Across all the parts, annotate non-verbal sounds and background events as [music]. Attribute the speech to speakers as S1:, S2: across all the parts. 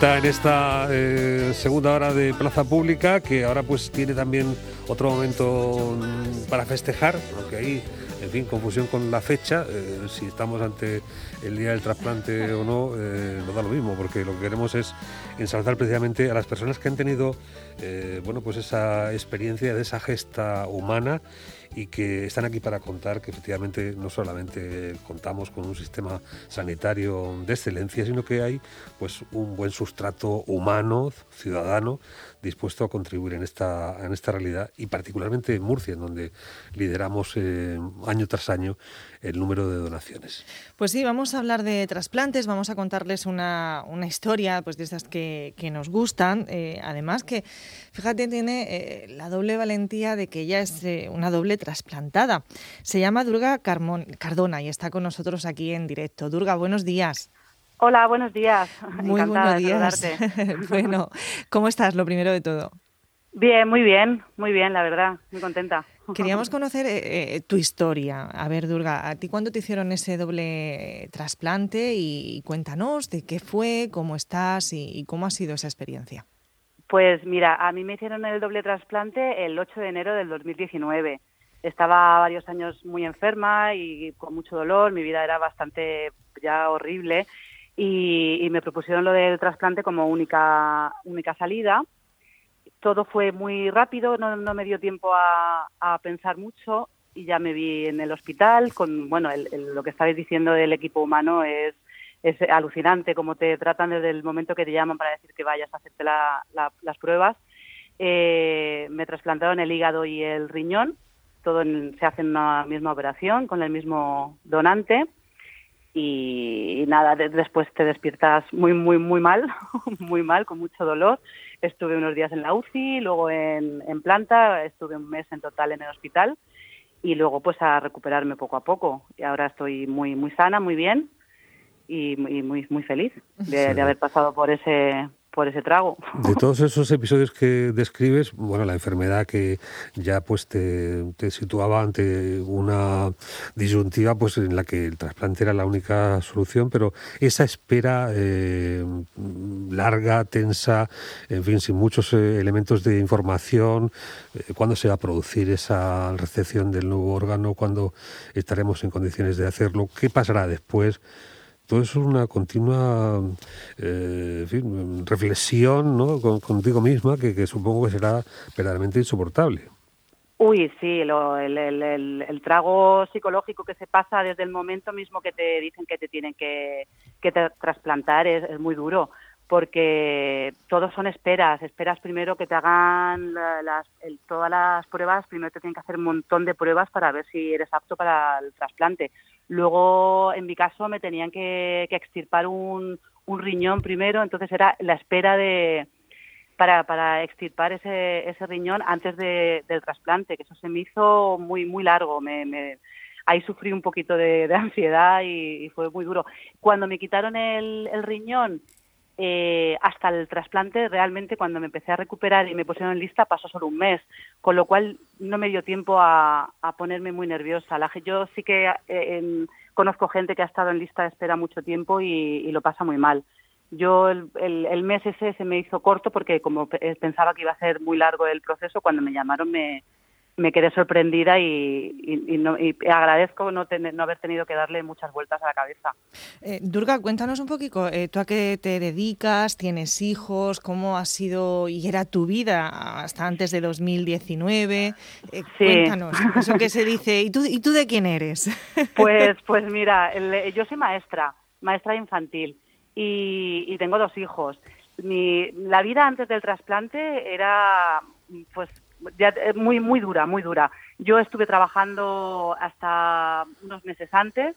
S1: musiquita en esta eh, segunda hora de Plaza Pública, que ahora pues tiene también otro momento para festejar, aunque ahí en fin, confusión con la fecha, eh, si estamos ante el día del trasplante o no, eh, nos da lo mismo, porque lo que queremos es ensalzar precisamente a las personas que han tenido, bueno, pues esa experiencia de esa gesta humana y que están aquí para contar que efectivamente no solamente contamos con un sistema sanitario de excelencia, sino que hay pues un buen sustrato humano, ciudadano, dispuesto a contribuir en esta, en esta realidad y particularmente en Murcia, en donde lideramos eh, año tras año el número de donaciones.
S2: Pues sí, vamos a hablar de trasplantes, vamos a contarles una, una historia pues de estas que, que nos gustan, eh, además que, fíjate, tiene eh, la doble valentía de que ella es una doble trasplantada. Se llama Durga Cardona y está con nosotros aquí en directo. Durga, buenos días.
S3: Hola, buenos días. [laughs]
S2: Muy buenos días. [laughs] bueno, ¿cómo estás? Lo primero de todo.
S3: Bien, muy bien, muy bien, la verdad, muy contenta.
S2: Queríamos conocer eh, eh, tu historia. A ver, Durga, ¿a ti cuándo te hicieron ese doble trasplante? Y, cuéntanos de qué fue, cómo estás y, cómo ha sido esa experiencia.
S3: Pues mira, a mí me hicieron el doble trasplante el 8 de enero del 2019. Estaba varios años muy enferma y con mucho dolor, mi vida era bastante ya horrible y, me propusieron lo del trasplante como única, única salida. Todo fue muy rápido, no, no me dio tiempo a, pensar mucho y ya me vi en el hospital con, bueno, lo que estabais diciendo del equipo humano es, es alucinante, cómo te tratan desde el momento que te llaman para decir que vayas a hacerte las pruebas. Eh, me trasplantaron el hígado y el riñón, todo se hace en una misma operación con el mismo donante y, nada, después te despiertas muy, muy, muy mal, [laughs] muy mal, con mucho dolor. Estuve unos días en la UCI, luego en, en planta, estuve un mes en total en el hospital y luego pues a recuperarme poco a poco. Y ahora estoy muy, muy sana, muy bien y, muy, muy feliz de, de haber pasado por ese, por ese trago.
S1: De [laughs] todos esos episodios que describes, bueno, la enfermedad que ya pues te, situaba ante una disyuntiva pues en la que el trasplante era la única solución, pero esa espera eh, larga, tensa, en fin, sin muchos eh, elementos de información, eh, ¿cuándo se va a producir esa recepción del nuevo órgano? ¿Cuándo estaremos en condiciones de hacerlo? ¿Qué pasará después? Todo eso es una continua eh, reflexión ¿no? contigo misma que, supongo que será verdaderamente insoportable.
S3: Uy, sí, el, trago psicológico que se pasa desde el momento mismo que te dicen que te tienen que, trasplantar es, muy duro, porque todos son esperas. Esperas primero que te hagan las, todas las pruebas, primero te tienen que hacer un montón de pruebas para ver si eres apto para el trasplante. Luego, en mi caso, me tenían que, extirpar un, riñón primero, entonces era la espera de para, para extirpar ese, ese riñón antes del trasplante, que eso se me hizo muy muy largo. Me, ahí sufrí un poquito de, ansiedad y, fue muy duro. Cuando me quitaron el, el riñón eh, hasta el trasplante, realmente cuando me empecé a recuperar y me pusieron en lista, pasó solo un mes, con lo cual no me dio tiempo a, ponerme muy nerviosa. La, yo sí que eh, conozco gente que ha estado en lista de espera mucho tiempo y, lo pasa muy mal. Yo el, el, mes ese se me hizo corto porque como pensaba que iba a ser muy largo el proceso, cuando me llamaron me, me quedé sorprendida y, no, agradezco no, tener, no haber tenido que darle muchas vueltas a la cabeza.
S2: Eh, Durga, cuéntanos un poquito, eh, ¿tú a qué te dedicas? ¿Tienes hijos? ¿Cómo ha sido y era tu vida hasta antes de 2019? Eh, Cuéntanos, eso que se dice, ¿y tú, ¿y tú de quién eres? [laughs]
S3: Pues, pues mira, yo soy maestra, maestra infantil y, y tengo dos hijos. Mi, la vida antes del trasplante era pues eh, muy, muy dura, muy dura. Yo estuve trabajando hasta unos meses antes,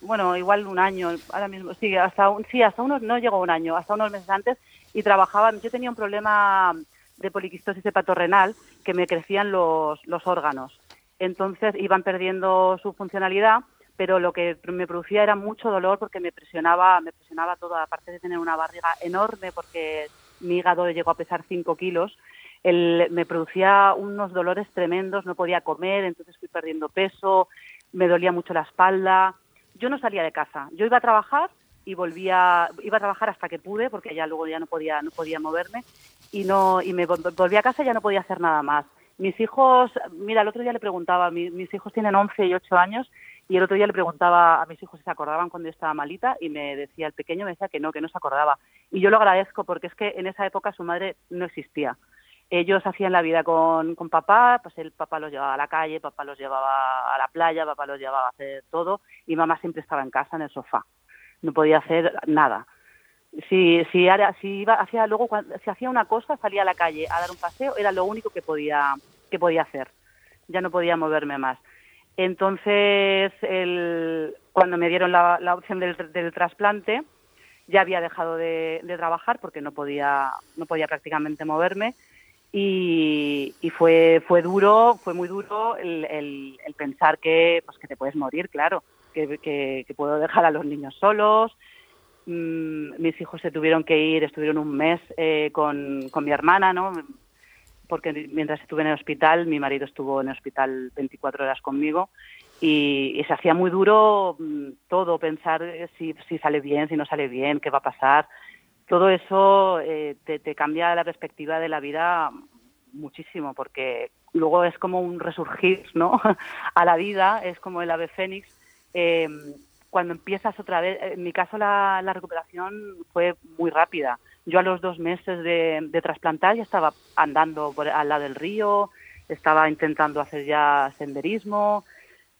S3: bueno, igual un año, ahora mismo, sí, hasta, un, sí, hasta unos, no llegó un año, hasta unos meses antes, y trabajaba, yo tenía un problema de poliquistosis hepatorrenal, que me crecían los, los órganos. Entonces iban perdiendo su funcionalidad, pero lo que me producía era mucho dolor porque me presionaba, me presionaba todo, aparte de tener una barriga enorme porque mi hígado llegó a pesar 5 kilos, me producía unos dolores tremendos, no podía comer, entonces fui perdiendo peso, me dolía mucho la espalda. Yo no salía de casa, yo iba a trabajar y volvía, iba a trabajar hasta que pude, porque ya luego ya no podía, no podía moverme, y no, y me volví a casa y ya no podía hacer nada más. Mis hijos, mira, el otro día le preguntaba, mis hijos tienen 11 y 8 años, y el otro día le preguntaba a mis hijos si se acordaban cuando yo estaba malita y me decía, el pequeño me decía que no, que no se acordaba. Y yo lo agradezco porque es que en esa época su madre no existía. Ellos hacían la vida con, con papá, pues el papá los llevaba a la calle, papá los llevaba a la playa, papá los llevaba a hacer todo y mamá siempre estaba en casa en el sofá. No podía hacer nada. Si, si, si iba, hacía luego, si hacía una cosa, salía a la calle a dar un paseo, era lo único que podía, que podía hacer. Ya no podía moverme más. Entonces, el, cuando me dieron la, opción del, trasplante, ya había dejado de, trabajar porque no podía, no podía prácticamente moverme y, fue, fue duro, fue muy duro el, pensar que, pues que te puedes morir, claro, que, puedo dejar a los niños solos. Mm, mis hijos se tuvieron que ir, estuvieron un mes eh, con, con mi hermana, ¿no? porque mientras estuve en el hospital, mi marido estuvo en el hospital 24 horas conmigo y, se hacía muy duro mm, todo, pensar si, si, sale bien, si no sale bien, qué va a pasar. Todo eso eh, te, cambia la perspectiva de la vida muchísimo, porque luego es como un resurgir ¿no? [laughs] a la vida, es como el ave fénix. Eh, cuando empiezas otra vez, en mi caso la, la recuperación fue muy rápida yo a los dos meses de, trasplantar ya estaba andando por, al lado del río, estaba intentando hacer ya senderismo.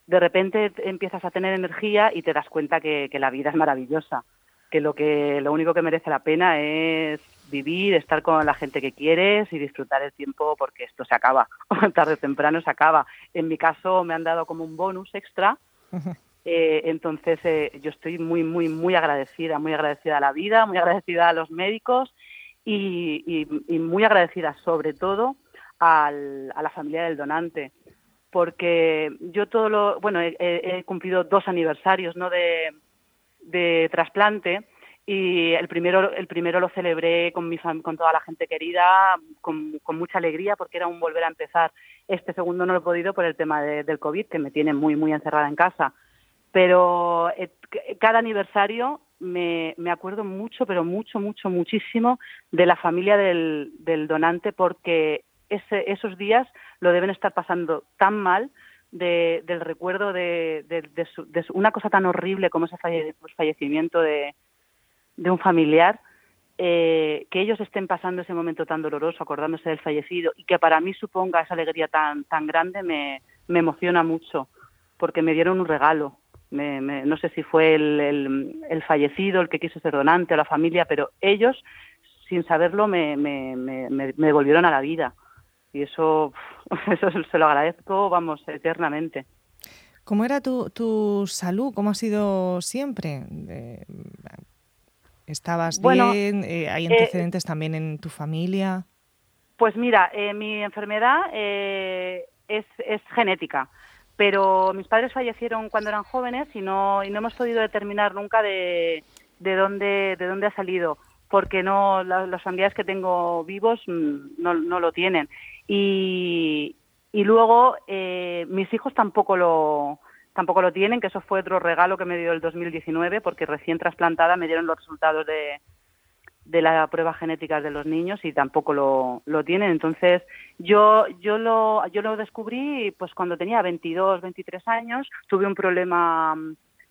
S3: De repente empiezas a tener energía y te das cuenta que, la vida es maravillosa, que lo que lo único que merece la pena es vivir, estar con la gente que quieres y disfrutar el tiempo porque esto se acaba, [laughs] tarde o temprano se acaba. En mi caso me han dado como un bonus extra eh, entonces, eh, yo estoy muy, muy, muy agradecida, muy agradecida a la vida, muy agradecida a los médicos y, muy agradecida sobre todo a la familia del donante, porque yo todo lo, bueno, he, cumplido dos aniversarios, ¿no? De, de trasplante y el primero el primero lo celebré con mi con toda la gente querida con, mucha alegría porque era un volver a empezar. Este segundo no lo he podido por el tema del covid que me tiene muy muy encerrada en casa. Pero eh, cada aniversario me, me, acuerdo mucho, pero mucho, mucho, muchísimo de la familia del, del donante porque ese, esos días lo deben estar pasando tan mal de, del recuerdo de, de, una cosa tan horrible como ese fallecimiento de, un familiar, eh, que ellos estén pasando ese momento tan doloroso, acordándose del fallecido, y que para mí suponga esa alegría tan, tan grande, me, me emociona mucho, porque me dieron un regalo, no sé si fue el, fallecido el que quiso ser donante o la familia, pero ellos, sin saberlo, me, me, volvieron a la vida. Y eso, [laughs] eso se lo agradezco, vamos, eternamente.
S2: ¿Cómo era tu, tu salud? ¿Cómo ha sido siempre? ¿Estabas bien? Eh, ¿Hay eh, antecedentes también en tu familia?
S3: Pues mira, eh, mi enfermedad es, es genética pero mis padres fallecieron cuando eran jóvenes y no, y no hemos podido determinar nunca de, de, dónde, de dónde ha salido, porque no los familiares que tengo vivos mm, no, no lo tienen. Y, luego eh, mis hijos tampoco lo, tampoco lo tienen, que eso fue otro regalo que me dio el 2019, porque recién trasplantada me dieron los resultados de, de la prueba genética de los niños y tampoco lo, lo tienen. Entonces, yo, yo, lo, yo lo descubrí pues cuando tenía 22, 23 años, tuve un problema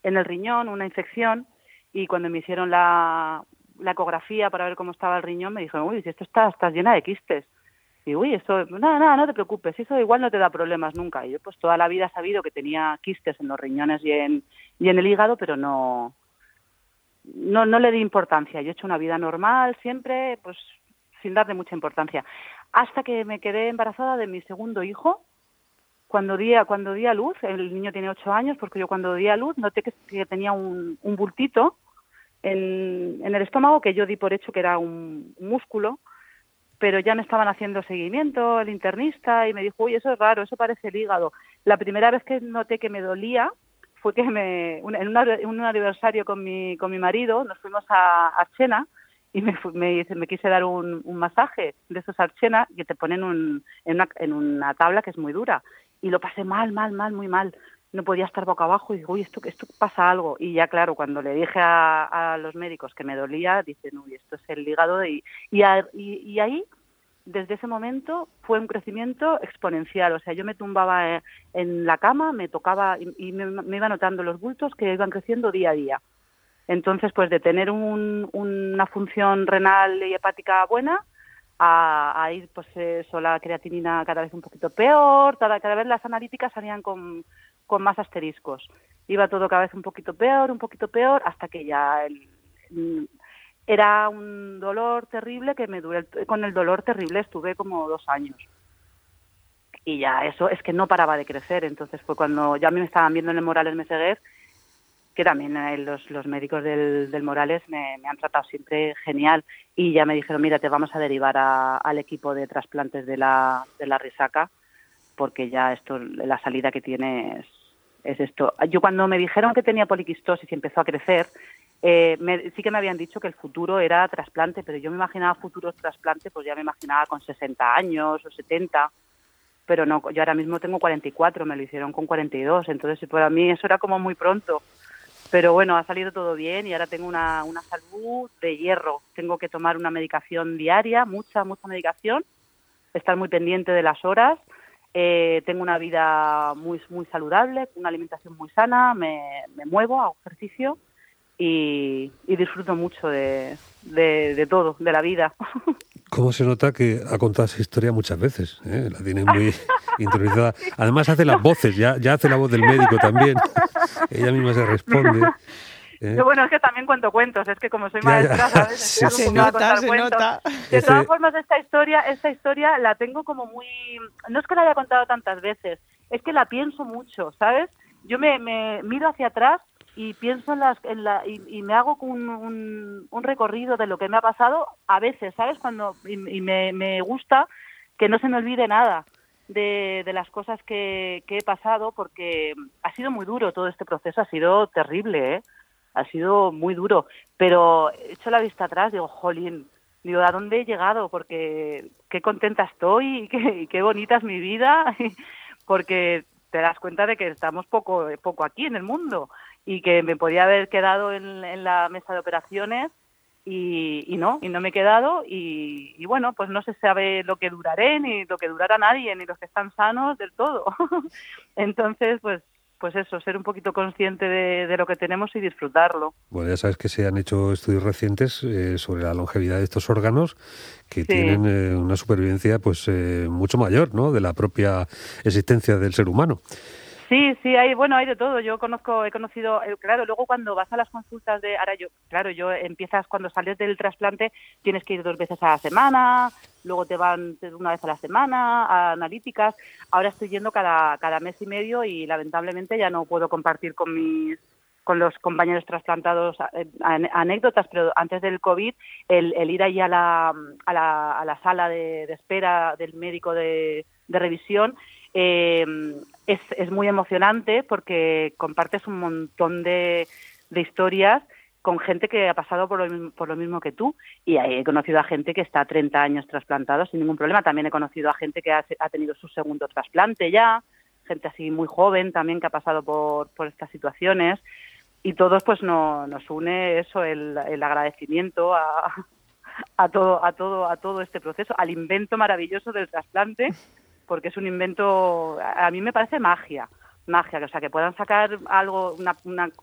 S3: en el riñón, una infección, y cuando me hicieron la, la ecografía para ver cómo estaba el riñón, me dijeron, uy, si esto está, estás llena de quistes. Y uy, esto, nada, nada, no te preocupes, eso igual no te da problemas nunca. Y yo pues toda la vida he sabido que tenía quistes en los riñones y en, y en el hígado, pero no, no, no le di importancia. Yo he hecho una vida normal siempre, pues sin darle mucha importancia. Hasta que me quedé embarazada de mi segundo hijo, cuando di a, cuando di a luz, el niño tiene ocho años, porque yo cuando di a luz noté que, tenía un, un bultito en, en, el estómago que yo di por hecho que era un músculo, pero ya me estaban haciendo seguimiento el internista y me dijo, uy, eso es raro, eso parece el hígado. La primera vez que noté que me dolía fue que me, en, un aniversario con mi, con mi marido nos fuimos a Archena y me, me, me quise dar un, un, masaje de esos Archena que te ponen un, en, una, en una tabla que es muy dura y lo pasé mal, mal, mal, muy mal. No podía estar boca abajo y digo, uy, esto, esto pasa algo. Y ya, claro, cuando le dije a, los médicos que me dolía, dicen, uy, esto es el hígado. Y, y, y, ahí, desde ese momento, fue un crecimiento exponencial. O sea, yo me tumbaba en la cama, me tocaba y, me, iba notando los bultos que iban creciendo día a día. Entonces, pues de tener una función renal y hepática buena, a, ir pues eso, la creatinina cada vez un poquito peor, cada, cada vez las analíticas salían con, con más asteriscos. Iba todo cada vez un poquito peor, un poquito peor, hasta que ya mm, era un dolor terrible que me duré, con el dolor terrible estuve como dos años. Y ya eso es que no paraba de crecer. Entonces fue cuando ya a mí me estaban viendo en el Morales Meseguer, que también eh, los, los, médicos del, del Morales me, me, han tratado siempre genial. Y ya me dijeron, mira, te vamos a derivar al equipo de trasplantes de la, de la Risaca, porque ya esto, la salida que tiene es, es esto. Yo cuando me dijeron que tenía poliquistosis y empezó a crecer, eh, sí que me habían dicho que el futuro era trasplante, pero yo me imaginaba futuros trasplante, pues ya me imaginaba con 60 años o 70, pero no, yo ahora mismo tengo 44, me lo hicieron con 42, entonces para mí eso era como muy pronto. Pero bueno, ha salido todo bien y ahora tengo una, una salud de hierro. Tengo que tomar una medicación diaria, mucha, mucha medicación, estar muy pendiente de las horas eh, tengo una vida muy, muy saludable, una alimentación muy sana, me, muevo, hago ejercicio y, disfruto mucho de, de, todo, de la vida. [laughs]
S1: ¿Cómo se nota que ha contado esa historia muchas veces? ¿eh? La tiene muy [laughs] interiorizada. Además hace las voces, ya, ya hace la voz del médico también. [laughs] Ella misma se responde.
S3: ¿Eh? bueno, es que también cuento cuentos, es que como soy [laughs] maestra, ¿sabes? [laughs]
S2: se nota, se nota.
S3: De todas formas, esta historia, esta historia la tengo como muy... No es que la haya contado tantas veces, es que la pienso mucho, ¿sabes? Yo me, me miro hacia atrás y pienso en las... En la, y, me hago un, un, un, recorrido de lo que me ha pasado a veces, ¿sabes? Cuando Y, me, me gusta que no se me olvide nada. De, de, las cosas que, que, he pasado porque ha sido muy duro todo este proceso, ha sido terrible, ¿eh? Ha sido muy duro. Pero he hecho la vista atrás, digo, jolín, digo, ¿a dónde he llegado? Porque qué contenta estoy y qué, qué bonita es mi vida, [laughs] porque te das cuenta de que estamos poco, poco aquí en el mundo y que me podía haber quedado en, en la mesa de operaciones y, y, no, y no me he quedado y, y, bueno, pues no se sabe lo que duraré, ni lo que durará nadie, ni los que están sanos del todo. [laughs] Entonces, pues pues eso, ser un poquito consciente de, lo que tenemos y disfrutarlo.
S1: Bueno, ya sabes que se han hecho estudios recientes eh, sobre la longevidad de estos órganos que tienen eh, una supervivencia pues eh, mucho mayor, ¿no? De la propia existencia del ser humano.
S3: Sí, sí, hay, bueno, hay de todo. Yo conozco, he conocido, eh, claro, luego cuando vas a las consultas de, ahora yo, claro, yo empiezas cuando sales del trasplante, tienes que ir dos veces a la semana, luego te van una vez a la semana a analíticas. Ahora estoy yendo cada, cada mes y medio y lamentablemente ya no puedo compartir con mis con los compañeros trasplantados eh, anécdotas, pero antes del COVID, el, el ir ahí a la, a la, a la sala de, de espera del médico de, de revisión eh, es, es, muy emocionante porque compartes un montón de, de, historias con gente que ha pasado por lo, mismo, por lo mismo que tú. Y he conocido a gente que está 30 años trasplantado sin ningún problema. También he conocido a gente que ha, ha tenido su segundo trasplante ya, gente así muy joven también que ha pasado por, por estas situaciones. Y todos pues no, nos une eso, el, el agradecimiento a, a todo, a todo, a todo este proceso, al invento maravilloso del trasplante porque es un invento, a mí me parece magia, magia, o sea, que puedan sacar algo,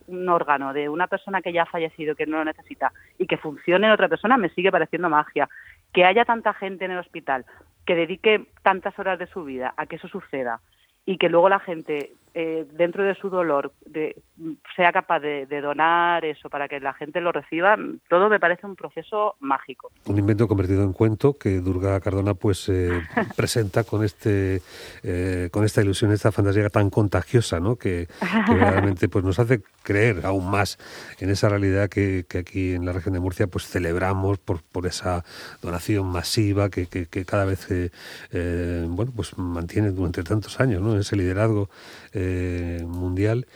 S3: un órgano de una persona que ya ha fallecido, que no lo necesita, y que funcione en otra persona, me sigue pareciendo magia. Que haya tanta gente en el hospital que dedique tantas horas de su vida a que eso suceda y que luego la gente eh, dentro de su dolor de, sea capaz de, donar eso para que la gente lo reciba, todo me parece un proceso mágico.
S1: Un invento convertido en cuento que Durga Cardona pues eh, [laughs] presenta con este eh, con esta ilusión, esta fantasía tan contagiosa, ¿no? Que, [laughs] realmente pues nos hace creer aún más en esa realidad que, aquí en la región de Murcia pues celebramos por, por esa donación masiva que, que, cada vez bueno pues mantiene durante tantos años, ¿no? Ese liderazgo eh, mundial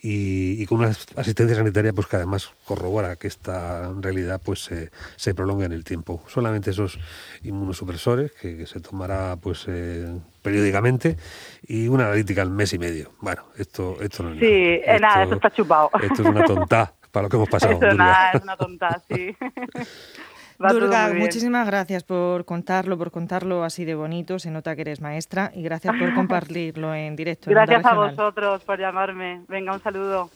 S1: y, con una asistencia sanitaria pues que además corrobora que esta realidad pues se prolonga en el tiempo. Solamente esos inmunosupresores que, se tomará pues eh, periódicamente y una analítica al mes y medio. Bueno, esto, esto no
S3: es sí, nada. nada, esto está chupado.
S1: Esto es una tonta para lo que hemos [laughs] pasado.
S3: Nada, es una tonta, sí. [laughs]
S2: Durga, muchísimas gracias por contarlo, por contarlo así de bonito. Se nota que eres maestra y gracias por [laughs] compartirlo en directo.
S3: Gracias a vosotros por llamarme. Venga, un saludo.